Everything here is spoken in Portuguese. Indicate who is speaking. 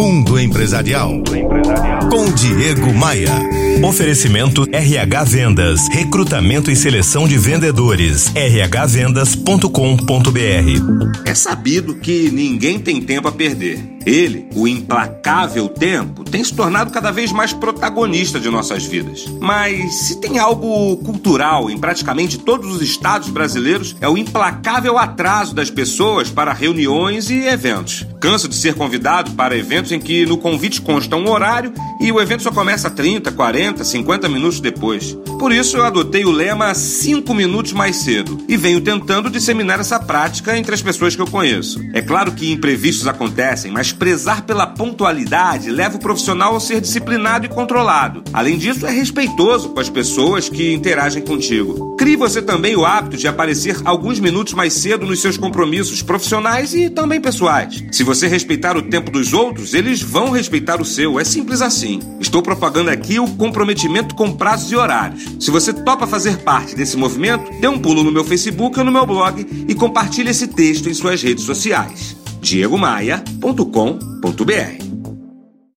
Speaker 1: Mundo Empresarial. Com Diego Maia. Oferecimento RH Vendas. Recrutamento e seleção de vendedores. rhvendas.com.br.
Speaker 2: É sabido que ninguém tem tempo a perder. Ele, o implacável tempo, tem se tornado cada vez mais protagonista de nossas vidas. Mas se tem algo cultural em praticamente todos os estados brasileiros, é o implacável atraso das pessoas para reuniões e eventos. Canso de ser convidado para eventos em que no convite consta um horário e o evento só começa 30, 40, 50 minutos depois. Por isso eu adotei o lema 5 minutos mais cedo e venho tentando disseminar essa prática entre as pessoas que eu conheço. É claro que imprevistos acontecem, mas prezar pela pontualidade leva o profissional a ser disciplinado e controlado. Além disso, é respeitoso com as pessoas que interagem contigo. Crie você também o hábito de aparecer alguns minutos mais cedo nos seus compromissos profissionais e também pessoais. Se você respeitar o tempo dos outros, eles vão respeitar o seu. É simples assim. Estou propagando aqui o comprometimento com prazos e horários. Se você topa fazer parte desse movimento, dê um pulo no meu Facebook ou no meu blog e compartilhe esse texto em suas redes sociais diegomaia.com.br.